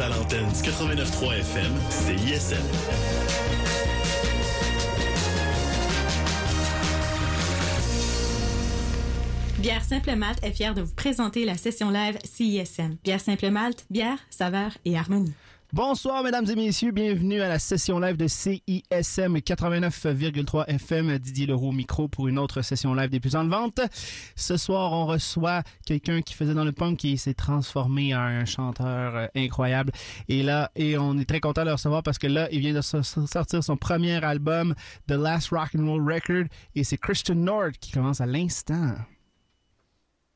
à l'antenne du 89.3 FM, c'est. Bière Simple Malte est fière de vous présenter la session live CISM. Bière Simple Malte, bière, saveur et harmonie. Bonsoir, mesdames et messieurs. Bienvenue à la session live de CISM 89,3 FM. Didier Leroux micro pour une autre session live des plus en vente. Ce soir, on reçoit quelqu'un qui faisait dans le punk et s'est transformé en un chanteur euh, incroyable. Et là, et on est très content de le recevoir parce que là, il vient de sortir son premier album, The Last Rock and Roll Record, et c'est Christian Nord qui commence à l'instant.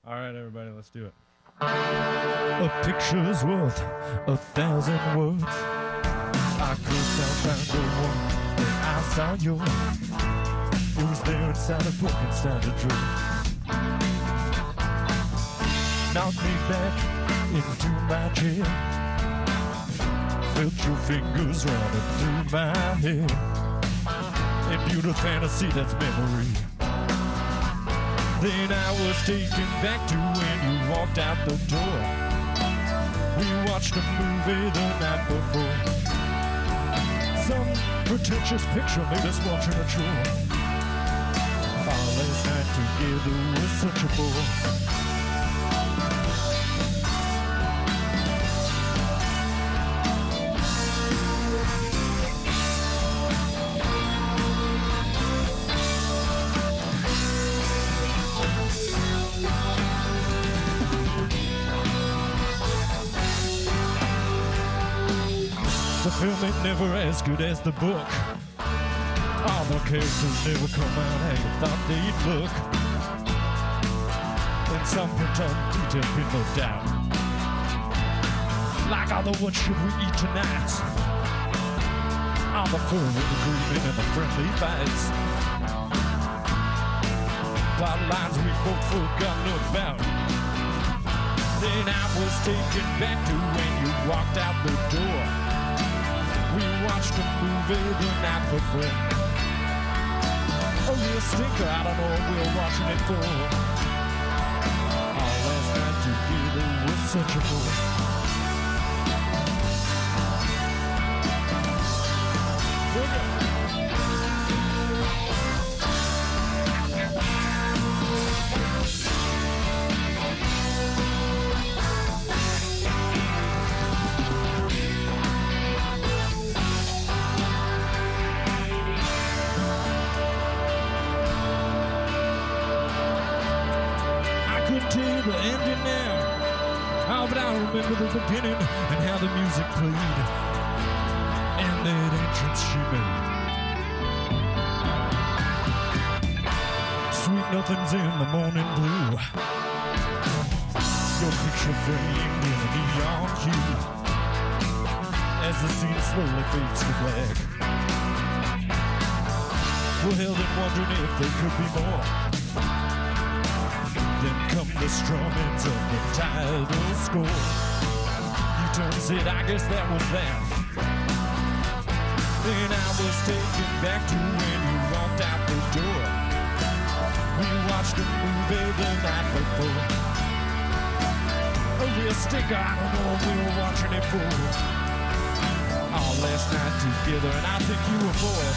All right, everybody, let's do it. A picture's worth a thousand words. I could have found the one when I saw you. It was there inside a book, inside a dream. Knocked me back into my chair. Felt your fingers running through my hair. And beautiful fantasy, that's memory. Then I was taken back to when you walked out the door. We watched a movie the night before. Some pretentious picture made us watching a chore. Our last night together was such a bore. Never as good as the book. All the characters never come out how you thought they'd look. And some pretend detail been left out. Like all the what should we eat tonight? The fun and the grieving and the friendly fights. Bottom lines we both forgotten about. Then I was taken back to when you walked out the door. Watched a movie the night before. Oh, you stinker, I don't know what we're watching it for. Our last night together was such a bore. Made. Sweet nothings in the morning blue. Your picture framed in a neon hue. As the scene slowly fades to black. We're held in wondering if there could be more. Then come the strummings of the title score. You turned said, I guess that was that. Then I was taken back to when you walked out the door. We watched a movie the night before. Oh, real sticker, I don't know what we were watching it for. All last night together, and I think you were bored.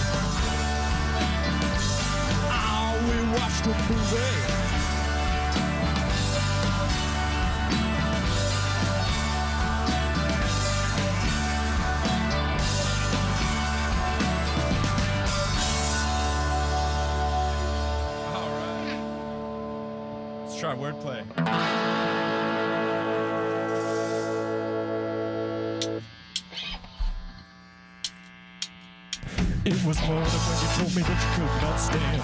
Oh, we watched a movie. Wordplay. It was morning when you told me that you could not stand.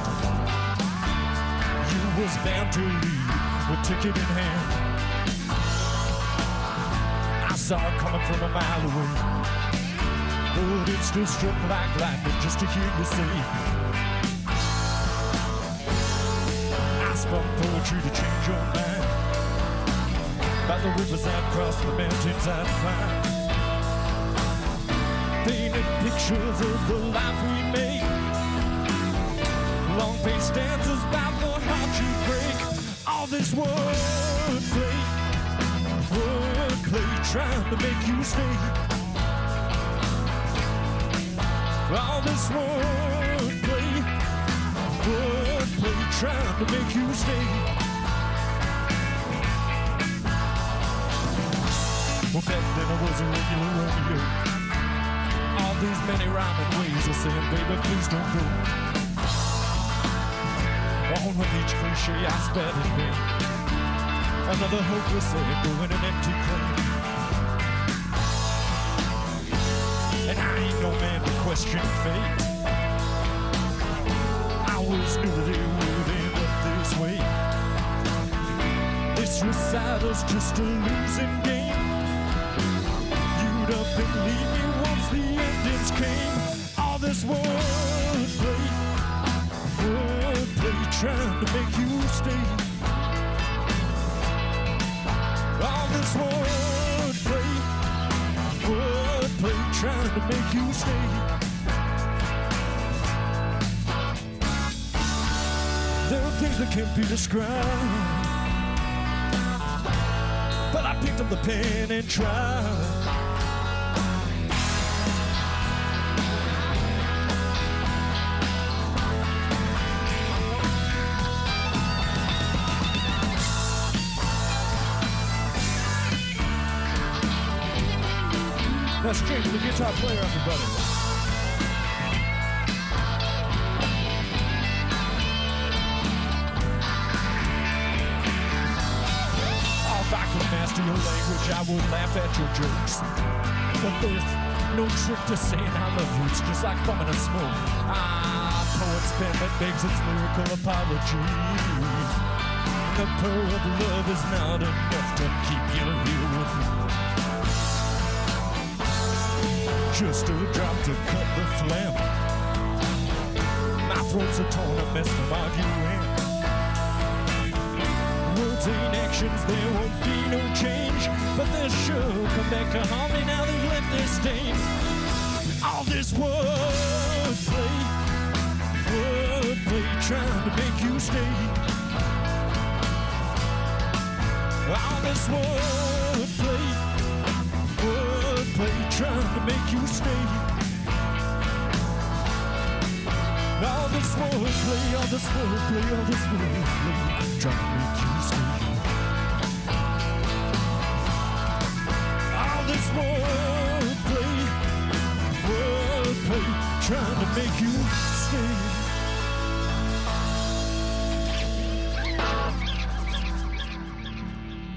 You was bound to leave with ticket in hand. I saw it coming from a mile away. But it still struck like lightning just to hear you say. Spun poetry to change your mind. By the rivers I'd cross, the mountains I'd climb painted pictures of the life we made. Long face dances about the heart you break. All this wordplay, wordplay. wordplay trying to make you stay. All this wordplay, trying to make you stay. Well, back then I was a regular Romeo. All these many rhyming ways of saying, baby, please don't go. On with each cliche I sped in vain. Another hopeless echo in an empty claim. And I ain't no man to question fate. Recital's just a losing game. You'd have believed me once the endings came. All this wordplay, wordplay trying to make you stay. All this wordplay, wordplay trying to make you stay. There are things that can't be described. Picked up the pen and. That's James, the guitar player, everybody. Your language, I would laugh at your jokes. But there's no trick to saying I love you. It's just like bumming a smoke. Ah, poet's pen that begs its lyrical apologies. The purr of love is not enough to keep you here with me. Just a drop to cut the phlegm. My throat's a torn a mess from arguing. Ain't actions, there won't be no change. But they'll sure come back to haunt me now they've left their stain. All this wordplay, wordplay trying to make you stay. All this wordplay, wordplay trying to make you stay. All this wordplay, all this wordplay, all this wordplay trying to make you stay.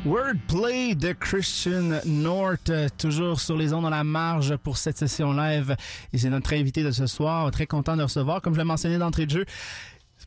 Wordplay de Christian North, euh, toujours sur les ondes dans la marge pour cette session live. Et c'est notre invité de ce soir. Très content de recevoir. Comme je l'ai mentionné d'entrée de jeu,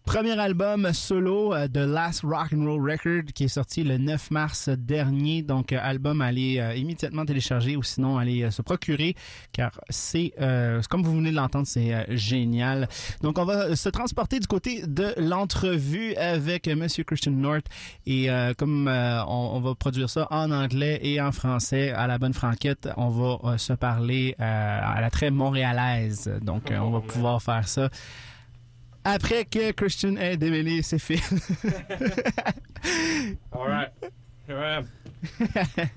Premier album solo euh, de Last Rock and Roll Record qui est sorti le 9 mars dernier. Donc, euh, album à aller euh, immédiatement télécharger ou sinon aller euh, se procurer car c'est, euh, comme vous venez de l'entendre, c'est euh, génial. Donc, on va se transporter du côté de l'entrevue avec euh, Monsieur Christian North et euh, comme euh, on, va produire ça en anglais et en français à la bonne franquette, on va euh, se parler euh, à la très montréalaise. Donc, euh, on va pouvoir faire ça après que Christian ait démêlé ses fils. All right. Here I am.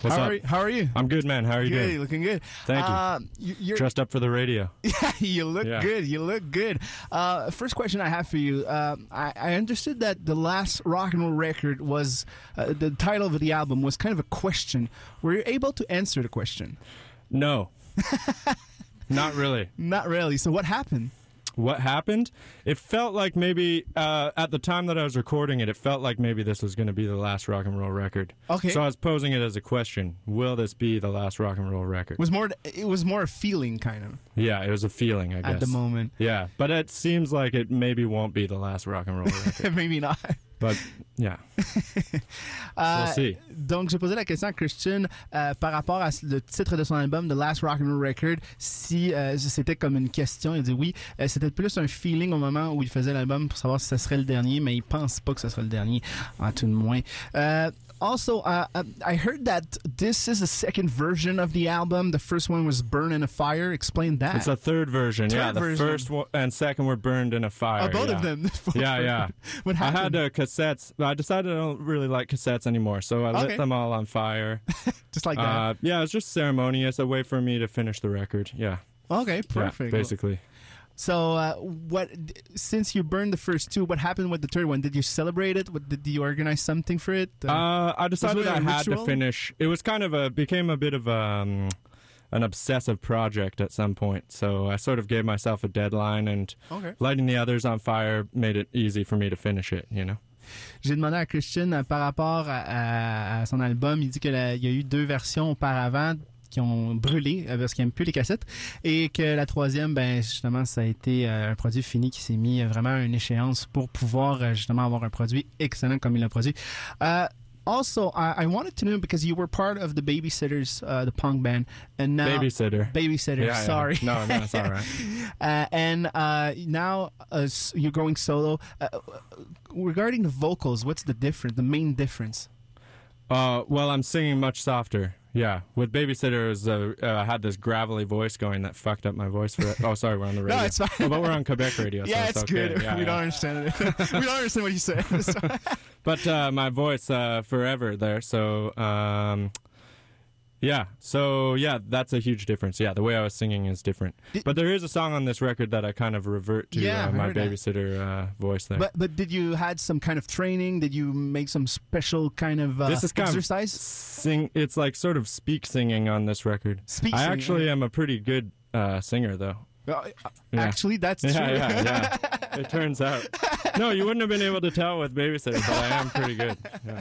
What's how, up? Are, how are you? I'm good, man. How are you good, doing? looking good. Thank you. Uh, you you're, Dressed up for the radio. Yeah, you look Yeah. good. You look good. Uh, first question I have for you. Um, I, I understood that the last rock and roll record was uh, the title of the album was kind of a question. Were you able to answer the question? No. Not really. Not really. So what happened? What happened? It felt like maybe uh, at the time that I was recording it, it felt like maybe this was going to be the last rock and roll record. Okay. So I was posing it as a question: Will this be the last rock and roll record? It was more. It was more a feeling, kind of, yeah, it was a feeling, I guess. at the moment. Yeah, but it seems like it maybe won't be the last rock and roll record. Maybe not. But yeah, Euh, we'll. Donc, j'ai posé la question à Christian euh, par rapport à le titre de son album, The Last Rock and Roll Record, si euh, c'était comme une question. Il dit oui. C'était plus un feeling au moment où il faisait l'album pour savoir si ça serait le dernier, mais il pense pas que ce sera le dernier, en tout de moins. Also, uh, uh, I heard that this is the second version of the album. The first one was "Burn in a Fire." Explain that. It's a third version. yeah, the version. first one and second were burned in a fire. Oh, both yeah. of them. Yeah, yeah. What happened? I had uh, cassettes. but I decided I don't really like cassettes anymore, so I Okay. lit them all on fire. Just like that. uh, yeah, it was just ceremonious, a way for me to finish the record. Yeah, okay, yeah, perfect. basically. So, uh, what? Since you burned the first two, what happened with the third one? Did you celebrate it? What, did you organize something for it? Uh, I decided I had ritual? to finish. It was kind of a became a bit of um, an obsessive project at some point. So I sort of gave myself a deadline, and Okay. lighting the others on fire made it easy for me to finish it. You know. J'ai demandé à Christian euh, par rapport à, à- à son album. Il dit qu'il y a eu deux versions auparavant qui ont brûlé euh, parce qu'il n'aime plus les cassettes et que la troisième, ben justement, ça a été euh, un produit fini qui s'est mis euh, vraiment à une échéance pour pouvoir euh, justement avoir un produit excellent comme il l'a produit. Uh, also, I, I wanted to know because you were part of the Babysitters, uh, the punk band, and now Babysitter. Babysitter. Yeah, yeah. sorry. No, no, it's all right. uh, and uh, now uh, you're going solo. Uh, regarding the vocals, what's the difference? The main difference? Uh, well, I'm singing much softer. Yeah, with babysitters, uh, uh, I had this gravelly voice going that fucked up my voice for. Oh, sorry, we're on the radio. no, it's fine. Oh, but we're on Quebec radio. yeah, so it's, it's, okay. good. Yeah, we yeah. don't understand it. we don't understand what you said. So- But uh, my voice uh, forever there. So um, yeah, so yeah, that's a huge difference. Yeah, the way I was singing is different. Did- but there is a song on this record that I kind of revert to Yeah, uh, my babysitter uh, voice there. but but did you had some kind of training? Did you make some special kind of uh, this is kind exercise? of sing. It's like sort of speak singing on this record. Speak I singing, actually am a pretty good uh, singer, though. Uh, Yeah. Actually, that's Yeah, true. yeah, yeah. It turns out. No, you wouldn't have been able to tell with babysitter, but I am pretty good. Yeah.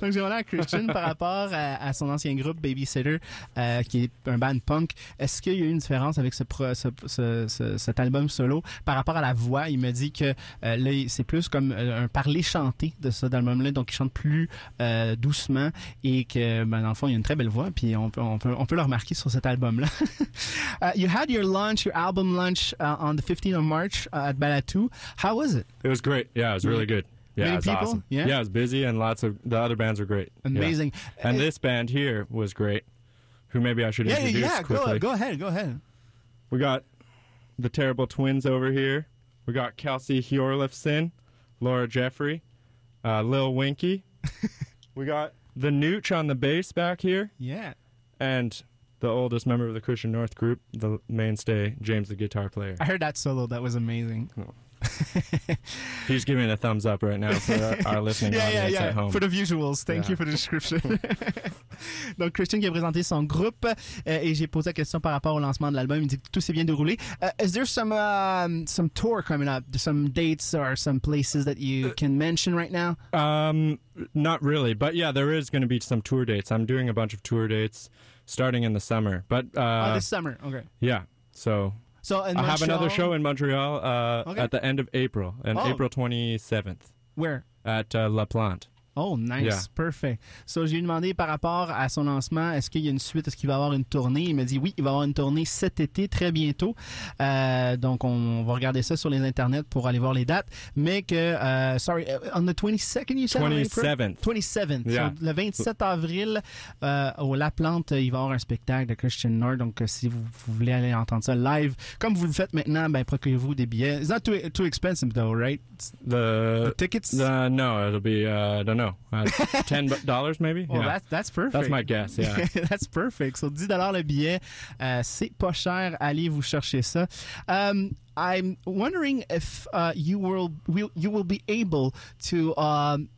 Donc, j'ai demandé à Christian par rapport à, à son ancien groupe Babysitter, euh, qui est un band punk. Est-ce qu'il y a eu une différence avec ce, pro- ce- ce- ce- cet album solo par rapport à la voix? Il me dit que euh, là, c'est plus comme euh, un parler chanté de cet album-là, donc il chante plus euh, doucement et que, ben, dans le fond, il y a une très belle voix, puis on peut, on peut, on peut le remarquer sur cet album-là. uh, you had your launch, your album launch uh, on the 15th of March uh, at Two. How was it? It was great. Yeah, it was really good. Yeah, Many it was people? awesome. Yeah? yeah, it was busy and lots of the other bands were great. Yeah. Amazing. And Uh, this band here was great. Who maybe I should yeah, yeah, introduce yeah. quickly. Go, go ahead, go ahead. We got the Terrible Twins over here. We got Kelsey Hjorlifson, Laura Jeffrey, uh, Lil Winky. we got the Nooch on the bass back here, Yeah. and the oldest member of the Christian North group, the mainstay, James the guitar player. I heard that solo. That was amazing. He's giving a thumbs up right now for our, our listening Yeah, yeah, audience yeah. at home. For the visuals. Thank Yeah. you for the description. Donc, Christian qui a présenté son groupe euh, et j'ai posé la question par rapport au lancement de l'album. Il dit que tout s'est bien déroulé. Uh, is there some um, some tour coming up? Some dates or some places that you can mention right now? Um, not really, but yeah, there is going to be some tour dates. I'm doing a bunch of tour dates starting in the summer, but uh, oh, this summer. Okay. yeah. So So I have another show in Montreal uh, Okay. at the end of April, and Oh. April 27th Where? at uh, La Plante. Oh, nice. Yeah. Perfect. So, j'ai demandé par rapport à son lancement, est-ce qu'il y a une suite, est-ce qu'il va avoir une tournée? Il m'a dit oui, il va avoir une tournée cet été, très bientôt. Euh, donc, on va regarder ça sur les internets pour aller voir les dates. Mais que, euh, sorry, uh, on the 22nd, you said? on April? 27th. 27th. Yeah. So, le 27 avril, euh, au La Plante, il va y avoir un spectacle de Christian Nord. Donc, euh, si vous, vous voulez aller entendre ça live, comme vous le faites maintenant, ben, procurez-vous des billets. It's not too, too expensive, though, right? The, the tickets? uh, no, it'll be uh, I don't know, uh, Ten dollars maybe. well, yeah. that's, that's perfect. That's my guess. Yeah. That's perfect. So 10 dollars le billet, euh, c'est pas cher. Allez vous chercher ça. Um, I'm wondering if uh, you will, will you will be able to um,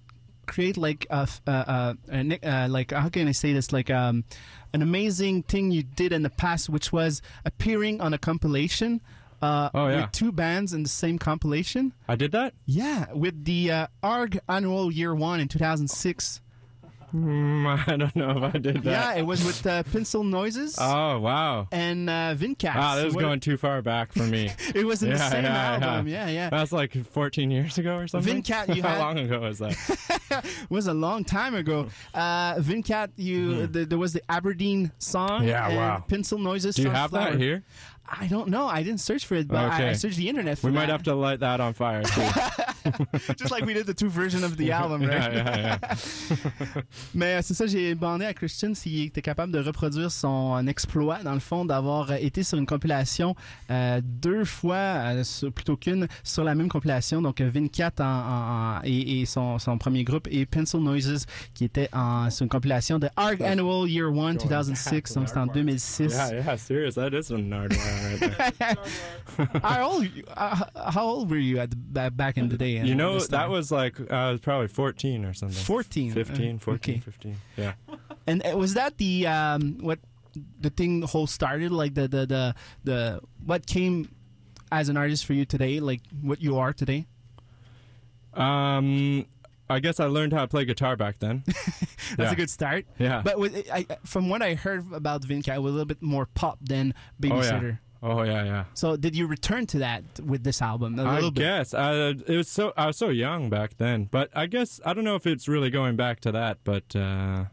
create like a, uh, uh, uh, like how can I say this like um, an amazing thing you did in the past, which was appearing on a compilation. Uh, Oh, yeah. With two bands in the same compilation. I did that. Yeah, with the uh, ARG Annual Year One in 2006. Mm, I don't know if I did that. Yeah, it was with uh, Pencil Noises. Oh wow. and uh, Vincat. Wow, this is What- going too far back for me. It was in the Yeah, same yeah, yeah. album. Yeah, yeah. That's like 14 years ago or something. Vincat, you How had- long ago was that? It was a long time ago. Uh, Vincat, you th- there was the Aberdeen song. Yeah, wow. Pencil Noises. Do you have Sunflower. that here? I don't know. I didn't search for it, but I, I searched the internet for it. We that. might have to light that on fire too. Just like we did the two versions of the album, right? Yeah, yeah, yeah. Mais euh, c'est ça, j'ai demandé à Christian s'il était capable de reproduire son exploit, dans le fond, d'avoir euh, été sur une compilation euh, deux fois, euh, sur- plutôt qu'une, sur la même compilation. Donc, euh, Vincat en, en- en- et, et son, son premier groupe, et Pencil Noises, qui était en, sur une compilation de Arc Annual Year 1 2006, donc c'était en 2006. yeah, yeah, serious. That is a Nardwuar right? There. how, old, uh, how old were you at back in the day? You know, that was like I was probably 14 or something. 14, uh, 15, 14, okay. 15. Yeah. And uh, was that the um, what the thing the whole started? Like the the the the what came as an artist for you today? Like what you are today? Um, I guess I learned how to play guitar back then. That's Yeah. a good start. Yeah. But with, I, I- from what I heard about Vincat, I was a little bit more pop than oh Babysitter. yeah. Oh yeah, yeah. So did you return to that with this album? A I guess uh, it was so I was so young back then, but I guess I don't know if it's really going back to that, but uh,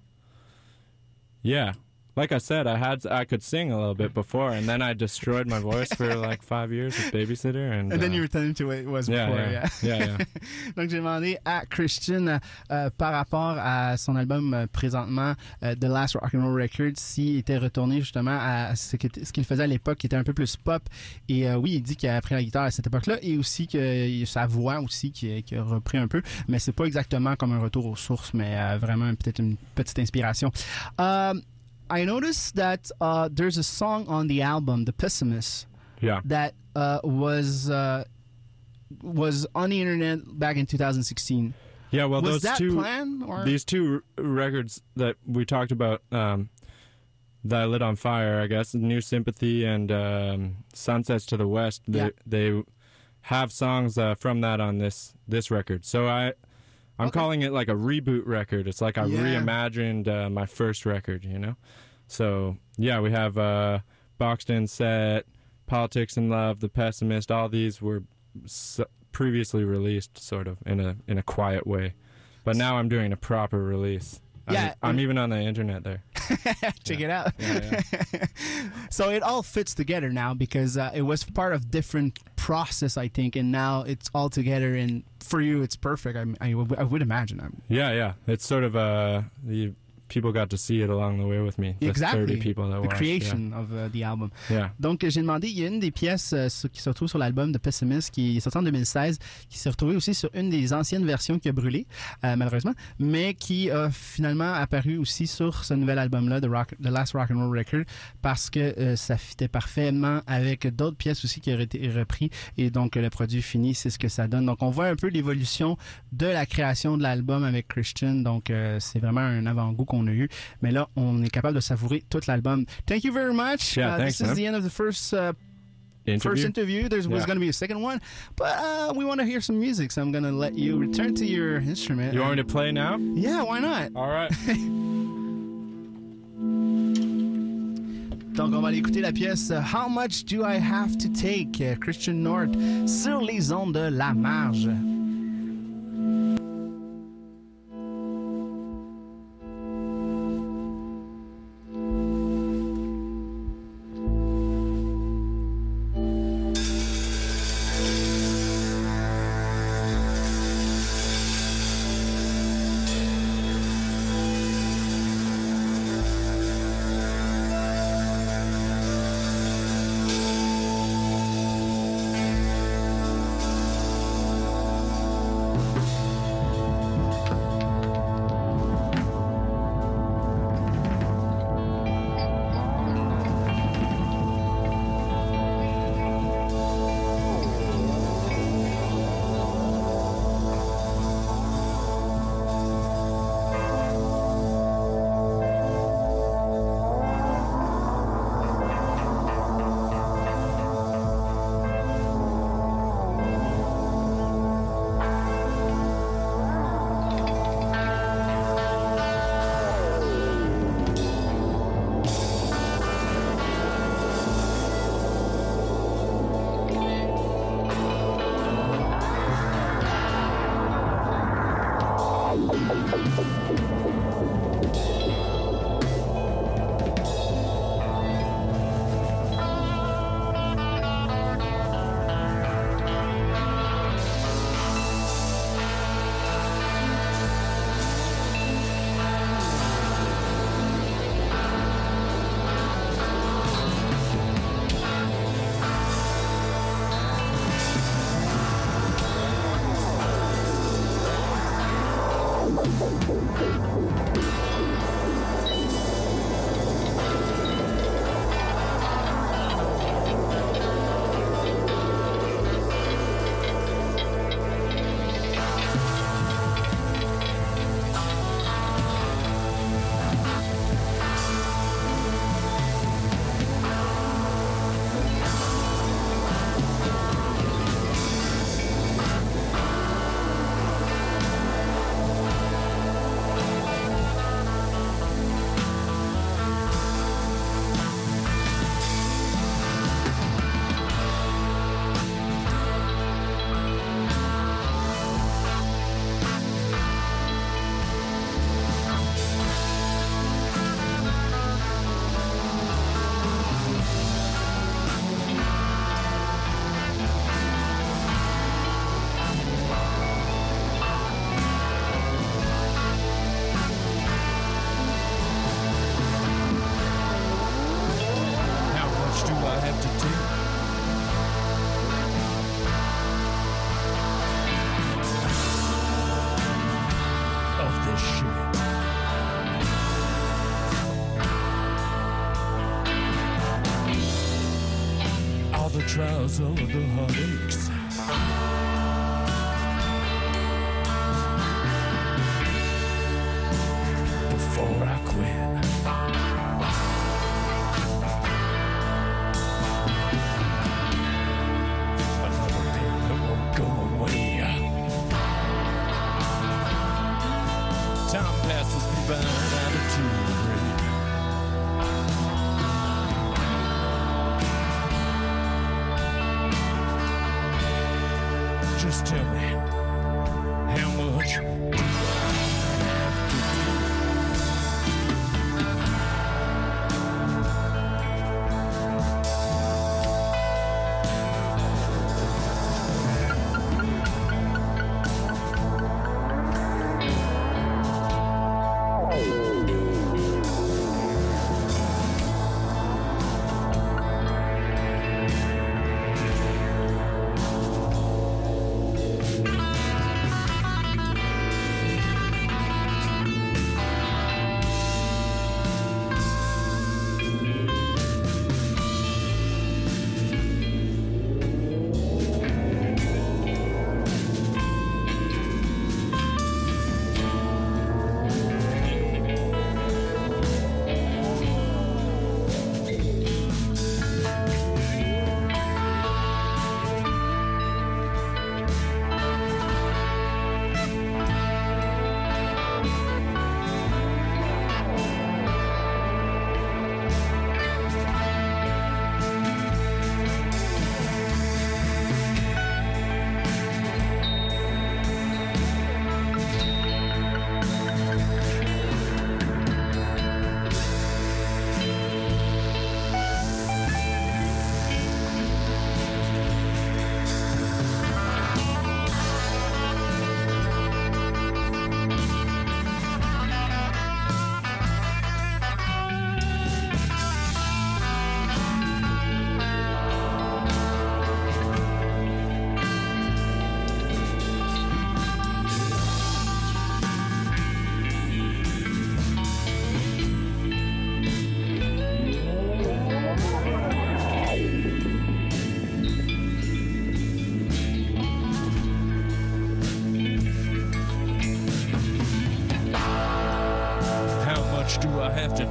yeah. Like I said, I had I could sing a little bit before, and then I destroyed my voice for like five years with babysitter, and, And then uh, you returned to what it was yeah, before. yeah, yeah. yeah, yeah. Donc, j'ai demandé à Christian, euh, euh, par rapport à son album euh, présentement, euh, The Last Rock and Roll Records, s'il était retourné justement à ce que- ce qu'il faisait à l'époque, qui était un peu plus pop. Et euh, oui, il dit qu'il a appris la guitare à cette époque-là, et aussi que sa voix aussi qui, qui a repris un peu. Mais c'est pas exactement comme un retour aux sources, mais euh, vraiment peut-être une petite inspiration. I noticed that uh, there's a song on the album, The Pessimist, yeah. that uh, was uh, was on the internet back in 2016. Yeah, well, was those that two or these two r- records that we talked about um, that I lit on fire, I guess, New Sympathy and um, Sunsets to the West. They Yeah. they have songs uh, from that on this this record. So I. I'm Okay. calling it like a reboot record. It's like I Yeah. reimagined uh, my first record, you know. So yeah, we have uh, Boxed In Set, Politics and Love, The Pessimist. All these were previously released, sort of in a in a quiet way, but now I'm doing a proper release. I'm- Yeah, I'm, even on the internet there. check it out? Yeah, so it all fits together now because uh, it was part of different process, I think, and now it's all together. And for you, it's perfect. I, I, would- imagine. I'm, Yeah, yeah. It's sort of the people got to see it along the way with me. The exactly 30 people that the watched, creation of uh, the album. Yeah. yeah. Donc, j'ai demandé, il y a une des pièces euh, qui se retrouve sur l'album de Pessimist qui est sorti en 2016, qui s'est retrouvée aussi sur une des anciennes versions qui a brûlé, euh, malheureusement, mais qui a finalement apparu aussi sur ce nouvel album-là, The, Rock, The Last Rock and Roll Record, parce que euh, ça fitait parfaitement avec d'autres pièces aussi qui auraient été reprises, et donc le produit fini, c'est ce que ça donne. Donc, on voit un peu l'évolution de la création de l'album avec Christian, donc c'est vraiment un avant-goût qu'on a eu, mais là, on est capable de savourer tout l'album. Thank you very much. Yeah, Uh, thanks, this is man. the end of the first uh, Interview? first interview. There was Yeah. going to be a second one, but uh, we want to hear some music, so I'm going to let you return to your instrument. you want me to play now? Yeah, why not? All right. Donc, on va aller écouter la pièce uh, How Much Do I Have to Take, uh, Christian North, sur les ondes de la marge.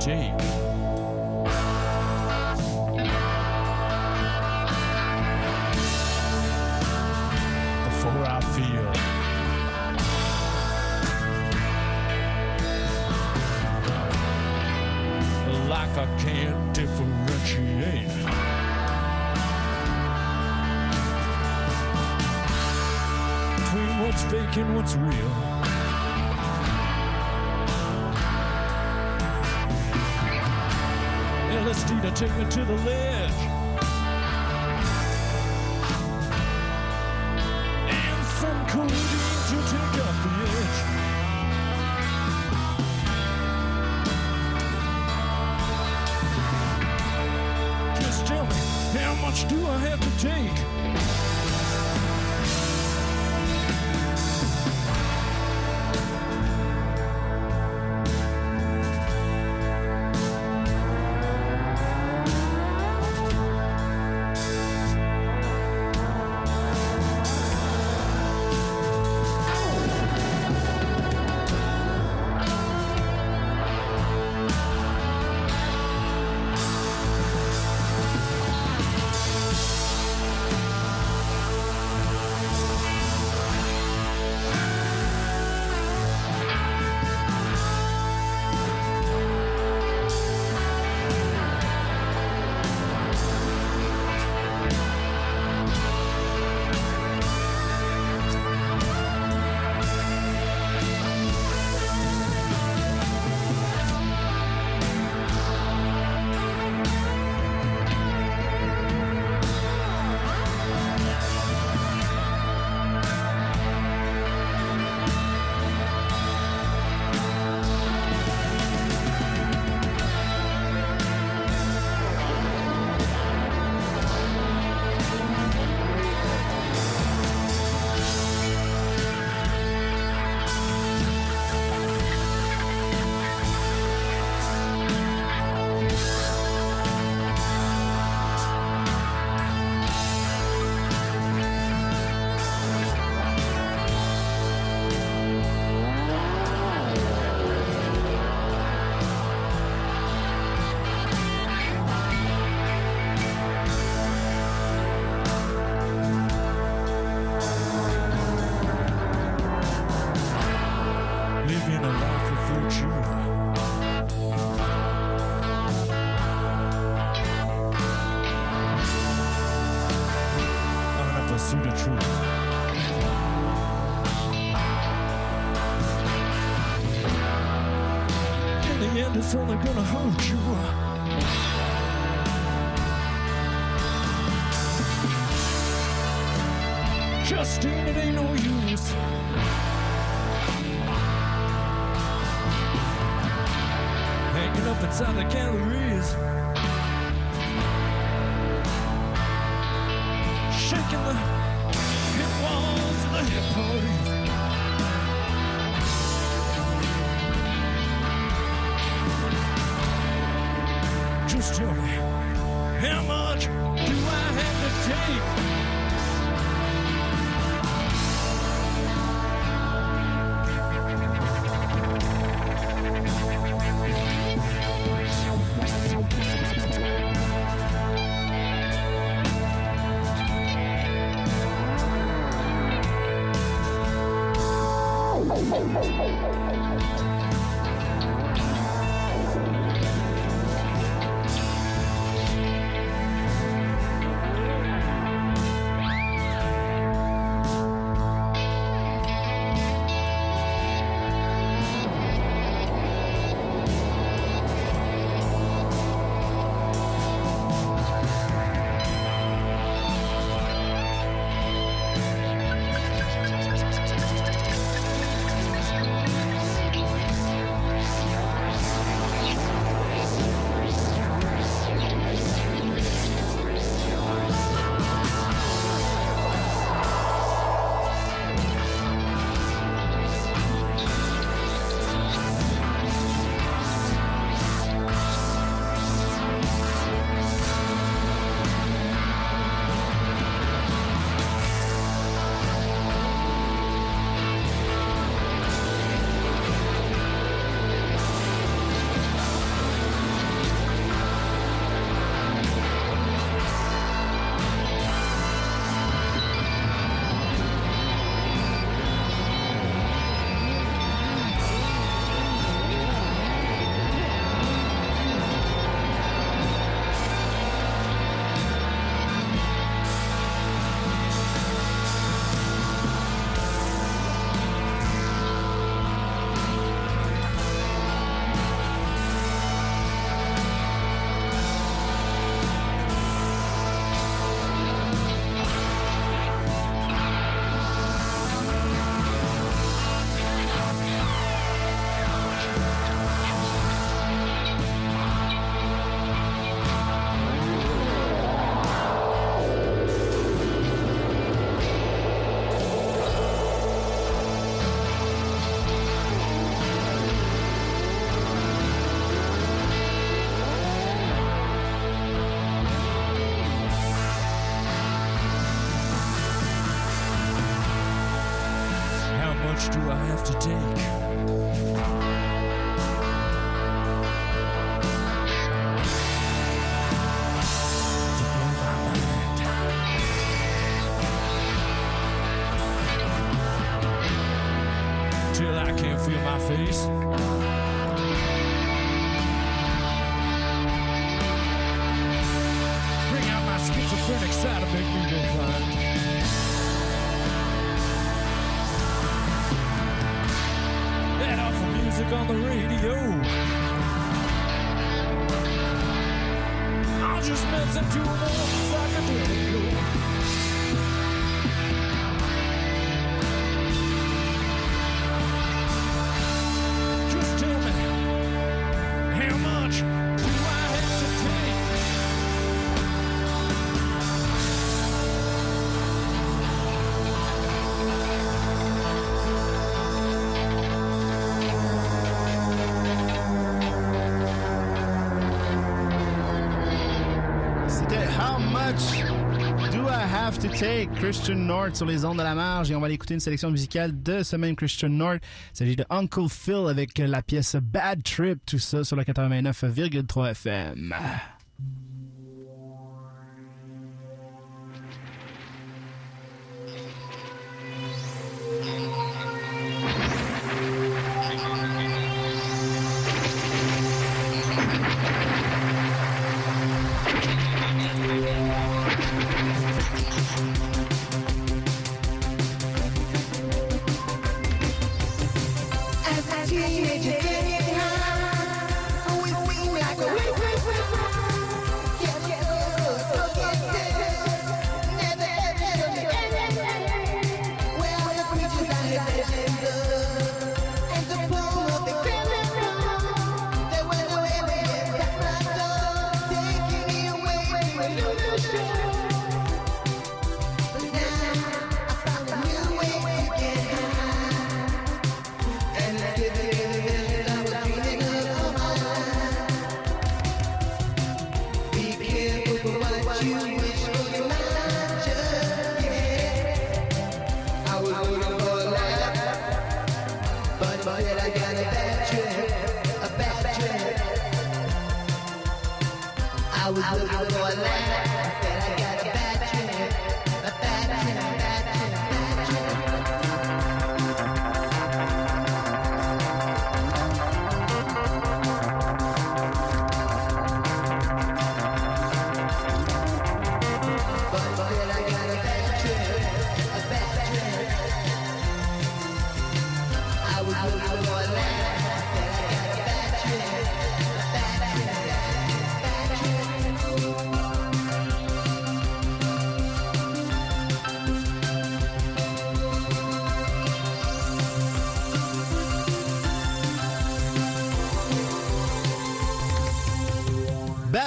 G. climbing to the ledge. And some colluding to take off the edge. Just tell me, how much do I have to take? Gonna hurt you. Justine, it ain't no use. Hanging up inside the galleries. Shaking the Tell me, how much do I have to take? I can't feel my face. Bring out my schizophrenic side and make me go blind. that awful music on the radio. I'll just melt into a warm psychedelic Christian North sur les ondes de la marge et on va aller écouter une sélection musicale de ce même Christian North. Il s'agit de Uncle Phil avec la pièce Bad Trip, tout ça sur le 89,3 FM.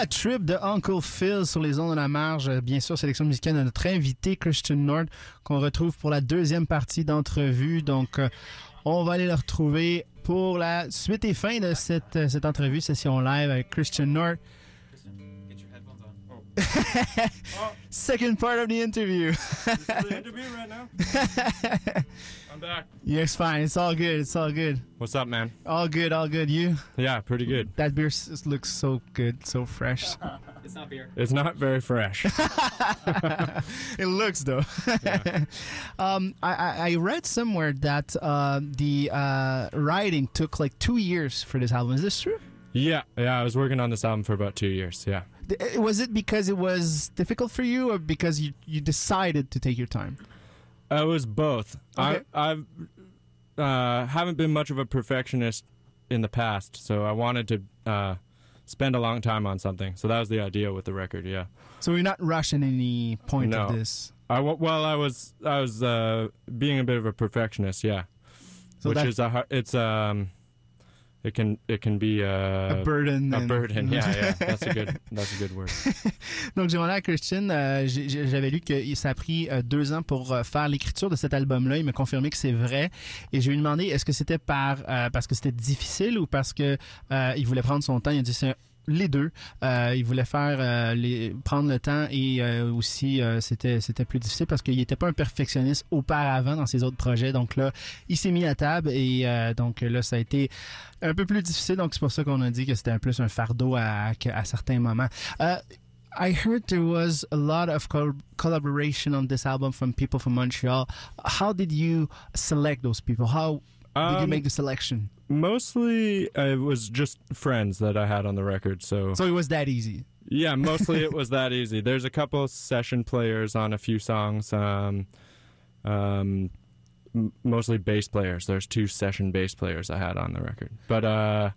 Trip de Uncle Phil sur les ondes de la marge. Euh, Bien sûr, sélection musicale de notre invité Christian Nord qu'on retrouve pour la deuxième partie d'entrevue. Donc, euh, on va aller le retrouver pour la suite et fin de cette, euh, cette entrevue, session live avec Christian Nord. Second part of the interview. interview right now? I'm back. yes, fine. It's all good. It's all good. What's up, man? All good. All good. You? Yeah, pretty good. That beer s- looks so good, so fresh. It's not beer. It's not very fresh. it looks though. um, I, I I read somewhere that uh, the uh, writing took like two years for this album. Is this true? yeah, yeah. I was working on this album for about two years. Yeah. Th- Was it because it was difficult for you, or because you you decided to take your time? Uh, It was both. Okay. I I've uh, haven't been much of a perfectionist in the past, so I wanted to uh, spend a long time on something. So that was the idea with the record. Yeah. So you're not rushing any point of this. I well, I was I was uh, being a bit of a perfectionist. Yeah. So Which is a it's um it can it can be uh, A burden. a burden. Yeah, yeah. That's a good that's a good word. Donc, j'ai demandé à Christian, euh, j'ai- j'ai- j'avais lu que ça a pris euh, deux ans pour euh, faire l'écriture de cet album-là. Il m'a confirmé que c'est vrai. Et je lui ai demandé, est-ce que c'était par euh, parce que c'était difficile ou parce que euh, il voulait prendre son temps? Il a dit c'est les deux. Euh, il voulait faire euh, prendre le temps et euh, aussi euh, c'était c'était plus difficile parce qu'il n'était pas un perfectionniste auparavant dans ses autres projets. Donc là, il s'est mis à table et donc là ça a été un peu plus difficile. Donc c'est pour ça qu'on a dit que c'était un plus un fardeau à, à certains moments. I heard there was a lot of col- collaboration on this album from people from Montreal. How did you select those people? How did you Um, make the selection? Mostly, uh, it was just friends that I had on the record. So, So it was that easy. yeah, mostly it was that easy. There's a couple session players on a few songs. Um, um, mostly bass players. There's two session bass players I had on the record. But uh,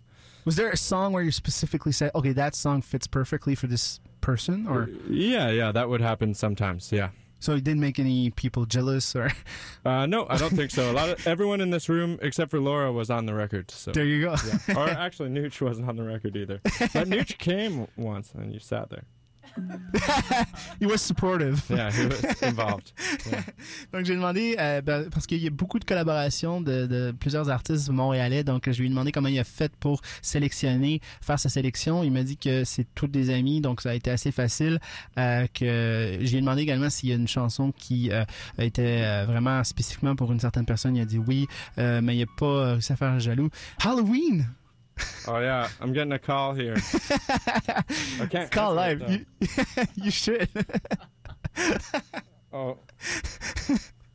Was there a song where you specifically said, "Okay, that song fits perfectly for this person," or yeah, yeah, that would happen sometimes. Yeah. So it didn't make any people jealous? Or Uh, no, I don't think so. A lot of everyone in this room except for Laura was on the record. So. there you go. Yeah. Or actually, Nooch wasn't on the record either. But Nooch came once, and you sat there. he was supportive. Yeah, he was involved. Yeah. Donc j'ai demandé euh, ben, parce qu'il y a beaucoup de collaborations de, de plusieurs artistes montréalais. Donc je lui ai demandé comment il a fait pour sélectionner, faire sa sélection. Il m'a dit que c'est tous des amis, donc ça a été assez facile. Euh, que je lui ai demandé également s'il y a une chanson qui euh, était euh, vraiment spécifiquement pour une certaine personne. Il a dit oui, euh, mais il n'a pas réussi à faire jaloux. Halloween, Oh yeah, I'm getting a call here. I can't call live. You, you should. Oh.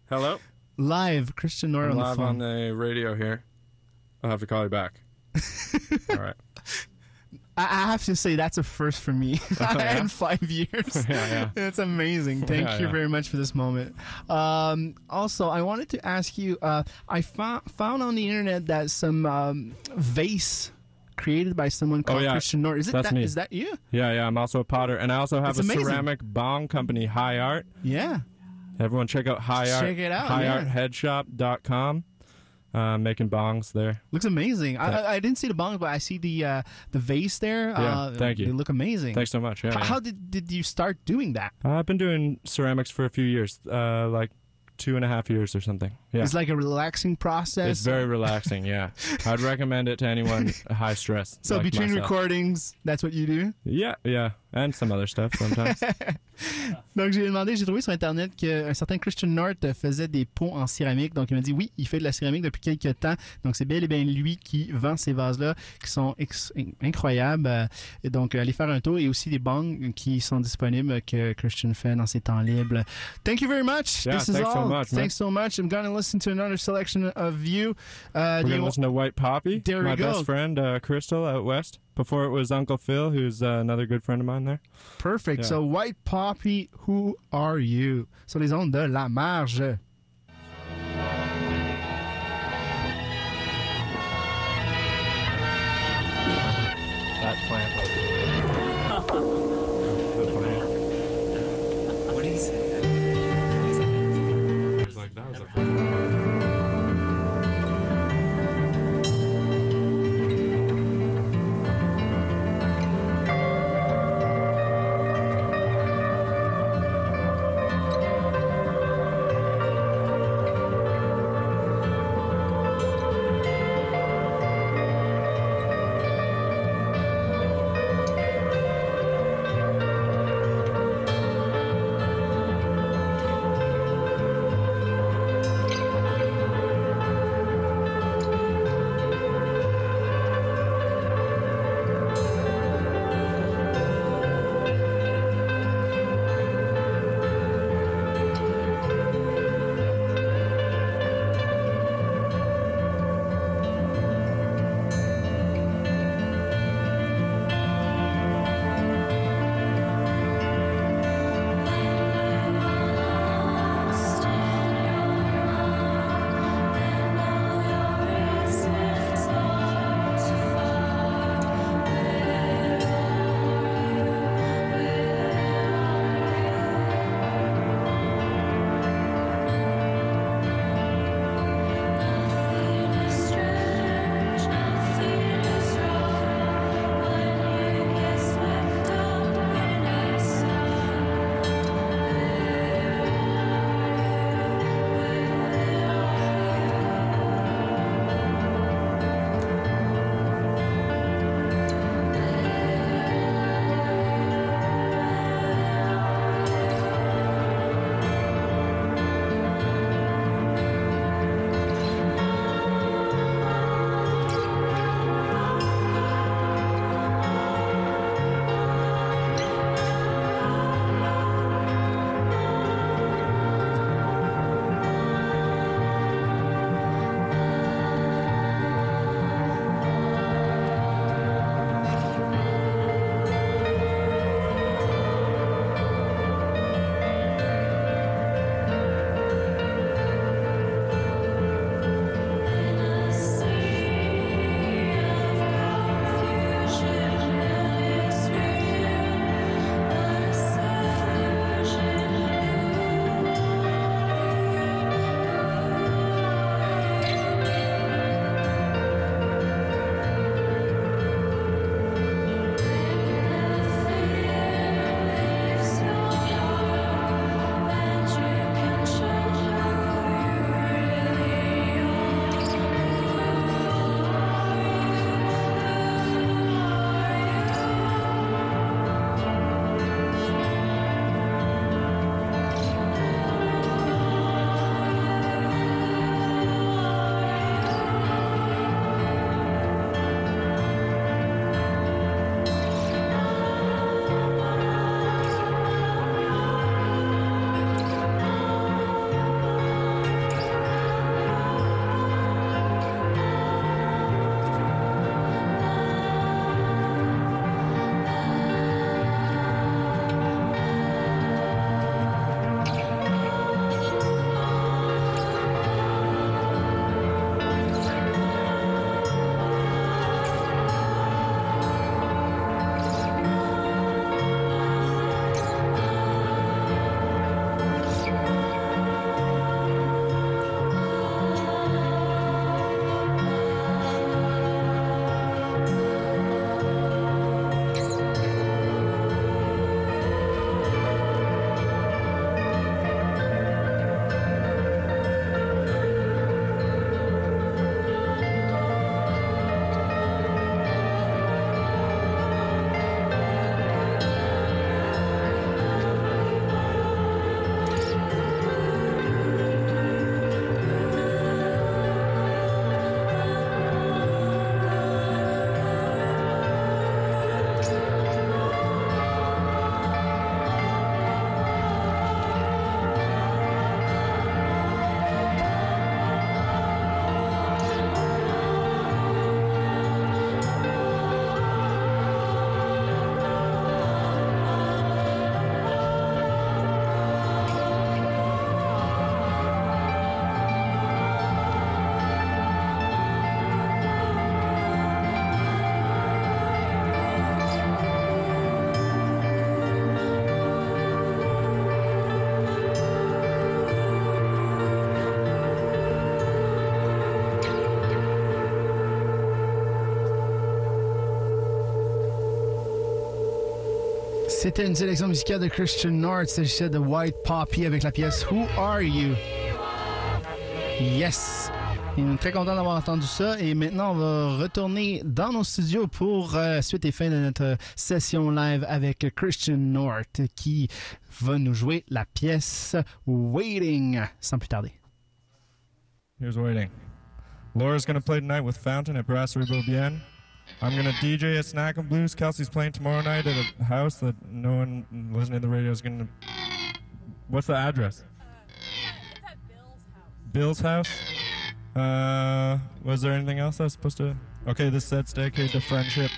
Hello. live. Christian North I'm on the phone. on the radio here. I'll have to call you back. All right. I, I have to say that's a first for me yeah? in five years. Yeah, yeah. That's amazing. Thank Yeah, you yeah. very much for this moment. Um, also, I wanted to ask you. Uh, I fo- found on the internet that some um, vase created by someone called Oh, yeah. Christian North. Is it That's that? me. Is that you? Yeah, yeah. I'm also a potter, and I also have It's a amazing. ceramic bong company, High Art. Yeah. Everyone check out High Art. Check it out. HighArtHeadshop.com. Uh, making bongs there. Looks amazing. I, Yeah. I, I didn't see the bong, but I see the uh, the vase there. Yeah, uh, thank you. They look amazing. Thanks so much. Yeah, H- yeah. How did did you start doing that? Uh, I've been doing ceramics for a few years, uh, like two and a half years or something. Yeah. It's like a relaxing process. It's very relaxing, yeah. I'd recommend it to anyone high stress. so like between myself. recordings, that's what you do. Yeah, yeah. And some other stuff sometimes. Donc, j'ai demandé, j'ai trouvé sur Internet qu'un certain Christian North faisait des pots en céramique. Donc, il m'a dit oui, il fait de la céramique depuis quelques temps. Donc, c'est bel et bien lui qui vend ces vases-là qui sont incroyables. Et donc, allez faire un tour. Et aussi des bangs qui sont disponibles que Christian fait dans ses temps libres. Thank you very much. Yeah, This is thanks so all. much, thanks so much. I'm going to listen to another selection of you. Uh, We're gonna wa- listen to White Poppy. There we my go. best friend uh, Crystal out west. Before it was Uncle Phil, who's uh, another good friend of mine there. Perfect. Yeah. So, White Poppy, who are you? Sur les ondes de la marge. C'était une sélection musicale de Christian North. Il s'agissait de White Poppy avec la pièce Who Are You? Yes! Et est très content d'avoir entendu ça. Et maintenant, on va retourner dans nos studios pour euh, suite et fin de notre session live avec Christian North qui va nous jouer la pièce Waiting sans plus tarder. Here's waiting. Laura's gonna play tonight with Fountain at Brasserie Beaubien. I'm gonna DJ at Snack and Blues. Kelsey's playing tomorrow night at a house that no one listening to the radio is gonna. What's the address? Uh, it's at Bill's house. Bill's house. Uh, was there anything else I was supposed to? Okay, this set's dedicated to friendship.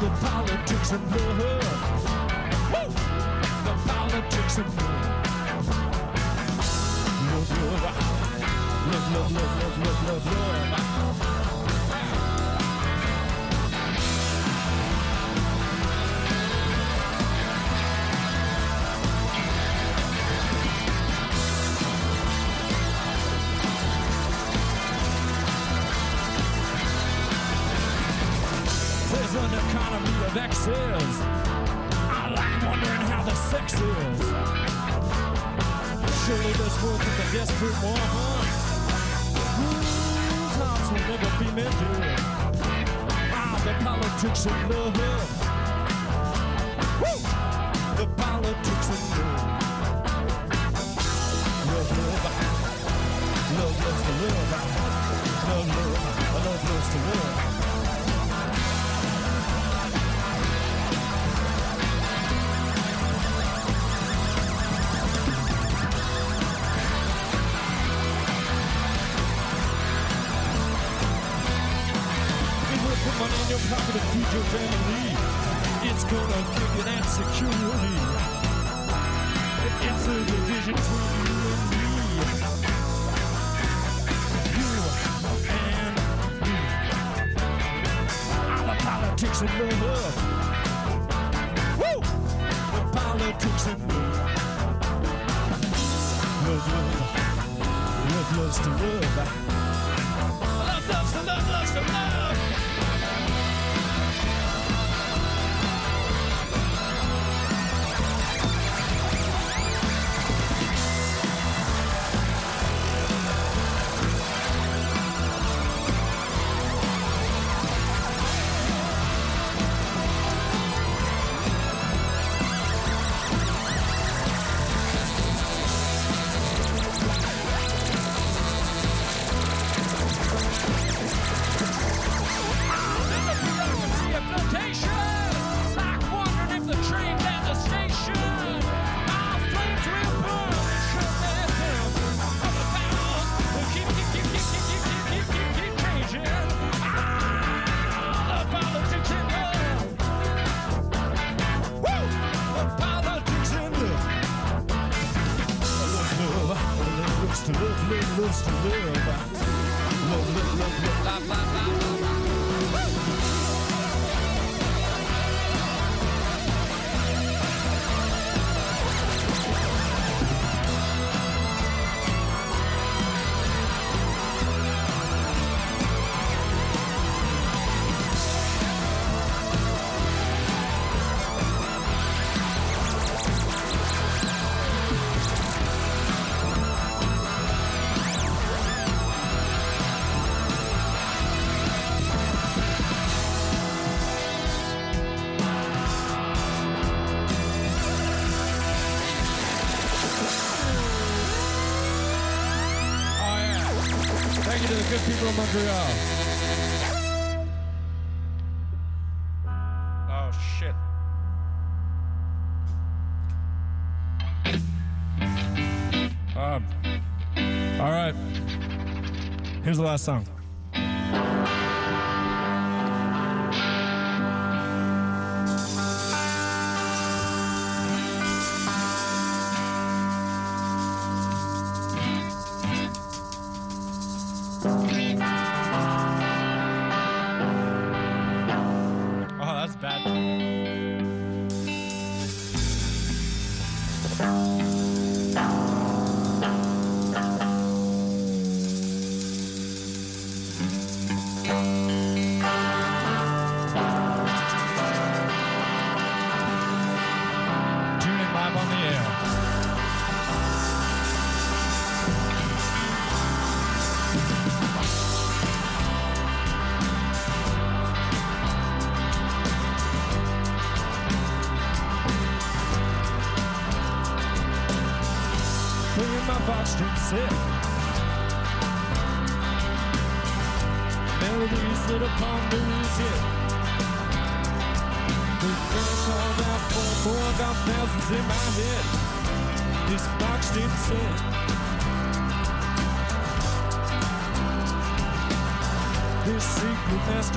the politics of love. Woo! The politics of love. Love, love, love, love, love, love, love, love. X's. I like wondering how the sex is. Surely there's work for the desperate one. Whose hearts will never be mended. Ah, the politics of love. Montreal. Oh, shit. Um, all right. Here's the last song.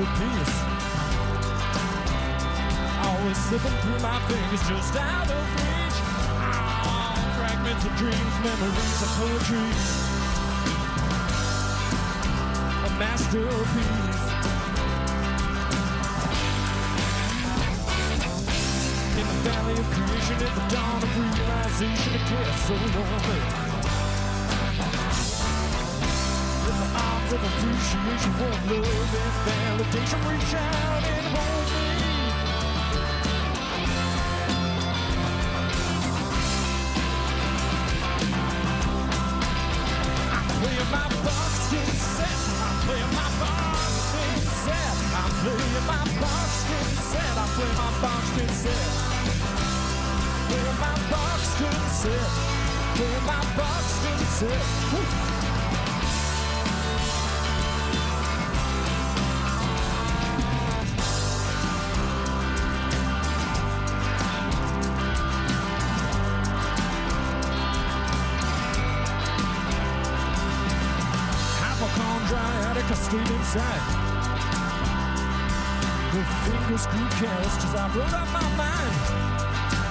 Secret masterpiece. Always slipping through my fingers, just out of reach. Ah, fragments of dreams, memories of poetry. A masterpiece. In the valley of creation, at the dawn of realization, it cares so lonely. Of appreciation, love and validation, reach out and hold me. Playing my Boston set. I'm playing my Boston set. I'm playing my set. I play my set. Playing my set. Playing my set. Inside. With fingers grew calloused as I wrote out my mind.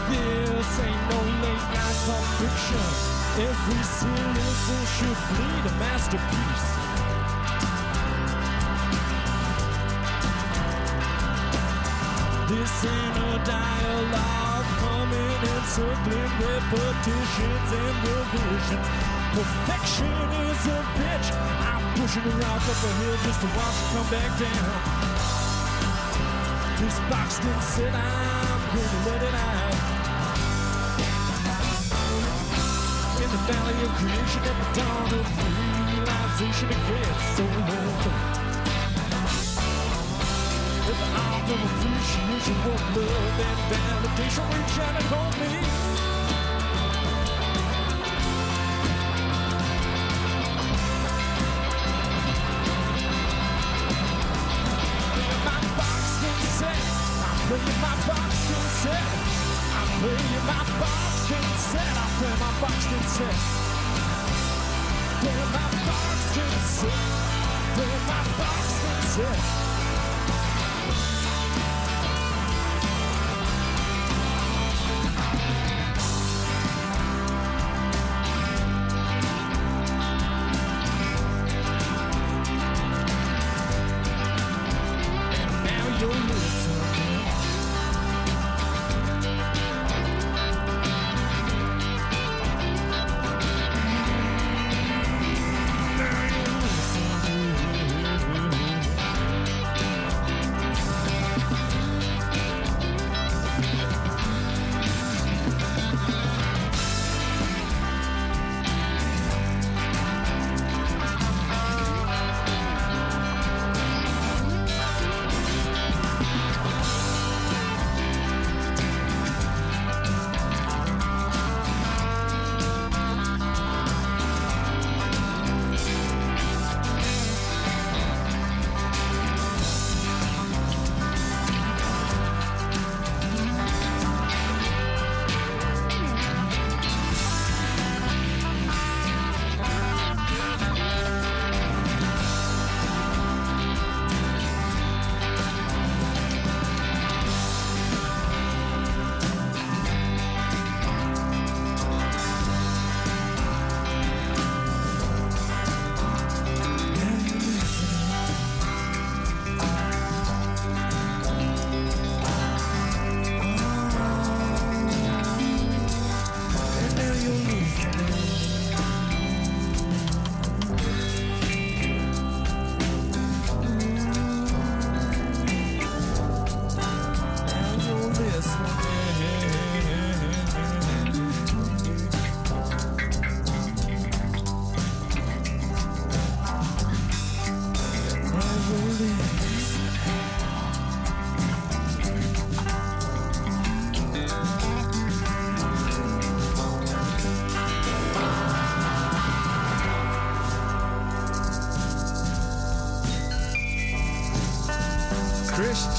This ain't no late night song fiction. Every syllable should bleed a masterpiece. This ain't a dialogue coming and circling repetitions and revisions. Perfection is a bitch. I'm pushing a rock up a hill just to watch it come back down. This box didn't sit, I'm gonna let it out. In the valley of creation at the dawn of realization, it gets so low. With the arms of appreciation, what love and validation reach out and hold me. Playing my box my can set, playing my box can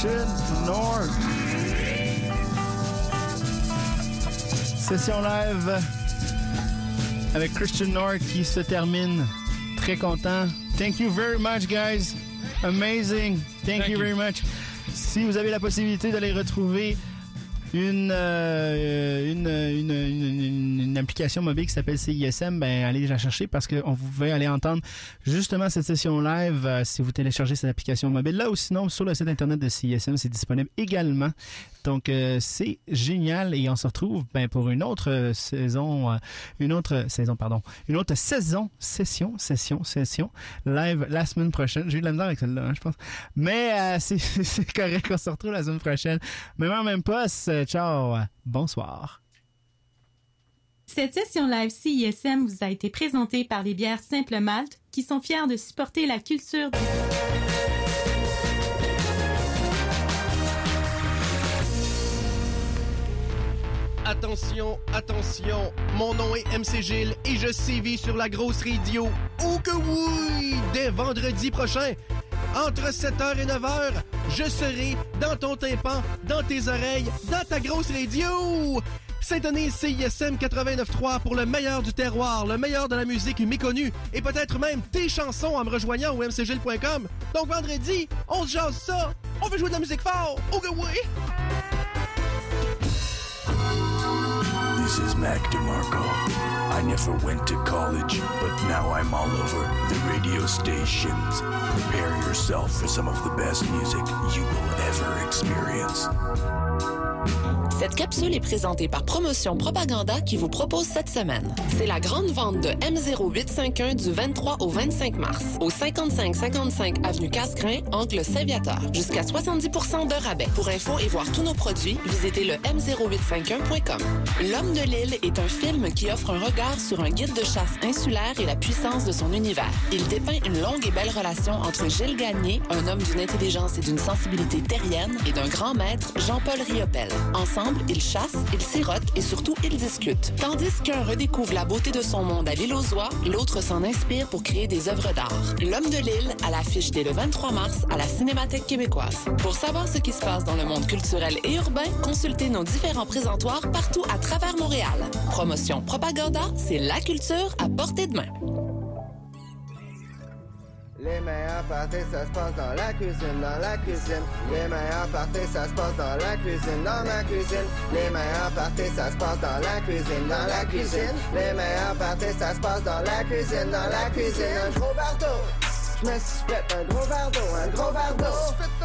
Christian North. Session live avec Christian North qui se termine. Très content. Thank you very much, guys. Amazing. Thank, Thank you, you. very much. Si vous avez la possibilité d'aller retrouver une, euh, une, une, application mobile qui s'appelle CISM, ben allez la chercher parce que on vous aller entendre justement cette session live euh, si vous téléchargez cette application mobile là ou sinon sur le site internet de CISM, c'est disponible également. Donc euh, c'est génial et on se retrouve ben, pour une autre saison, une autre saison pardon, une autre saison, session, session, session live la semaine prochaine. J'ai eu de la avec celle-là, hein, je pense. Mais c'est correct, on se retrouve la semaine prochaine. Mais en même pas, ciao, bonsoir. Cette session live CISM vous a été présentée par les bières Simple Malte qui sont fiers de supporter la culture du... Attention, attention, mon nom est MC Gilles et je sévis sur la grosse radio. Oh que oui! Dès vendredi prochain, entre 7h et 9h, je serai dans ton tympan, dans tes oreilles, dans ta grosse radio! Syntonise CISM 89.3 pour le meilleur du terroir, le meilleur de la musique méconnue et peut-être même tes chansons en me rejoignant au mcgilles.com. Donc vendredi, on se jase ça! On veut jouer de la musique fort! Oh que oui! This is Mac DeMarco. I never went to college, but now I'm all over the radio stations. Prepare yourself for some of the best music you will ever experience. Cette capsule est présentée par Promotion Propaganda qui vous propose cette semaine. C'est la grande vente de M0851 du 23 au 25 mars au 5555 avenue Casgrain, angle Saviateur. Jusqu'à 70 de rabais. Pour info et voir tous nos produits, visitez le m0851.com. L'homme de l'île est un film qui offre un regard sur un guide de chasse insulaire et la puissance de son univers. Il dépeint une longue et belle relation entre Gilles Gagné, un homme d'une intelligence et d'une sensibilité terrienne, et d'un grand maître, Jean-Paul Riopel. Ensemble, ils chassent, ils sirotent et surtout ils discutent. Tandis qu'un redécouvre la beauté de son monde à l'île aux oies, l'autre s'en inspire pour créer des œuvres d'art. L'homme de l'île à l'affiche dès le 23 mars à la Cinémathèque québécoise. Pour savoir ce qui se passe dans le monde culturel et urbain, consultez nos différents présentoirs partout à travers Montréal. Promotion Propaganda, c'est la culture à portée de main. Les meilleurs parties, ça se passe dans la cuisine, dans la cuisine. Les meilleurs parties, ça se passe dans la cuisine, dans ma cuisine. Les meilleurs parties, ça se passe dans la cuisine, dans la cuisine. Les meilleurs parties, ça se passe dans la cuisine, dans la cuisine. Un gros bardeau. Je me suis fait un gros bardeau, un gros bardeau.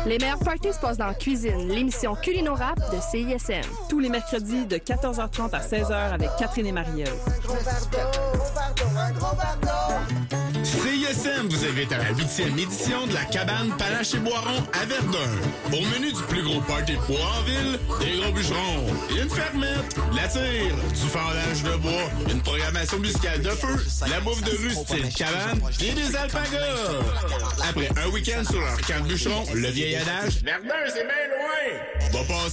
Les meilleurs parties se passent dans la cuisine, l'émission Culino Rap de CISM. Tous les mercredis de 14h30 à 16h avec Catherine et Marielle. Un gros bardeau, un gros bardeau, un gros bardeau. CISM vous invite à la huitième édition de la cabane Palache Boiron à Verdun. Au menu du plus gros party de bois en ville, des gros bûcherons, une fermette, la tire, du fendage de bois, une programmation musicale de feu, la bouffe de rue style cabane et des alpagas. Après un week-end sur leur camp de bûcheron, le vieil adage, Verdun c'est bien loin, va passer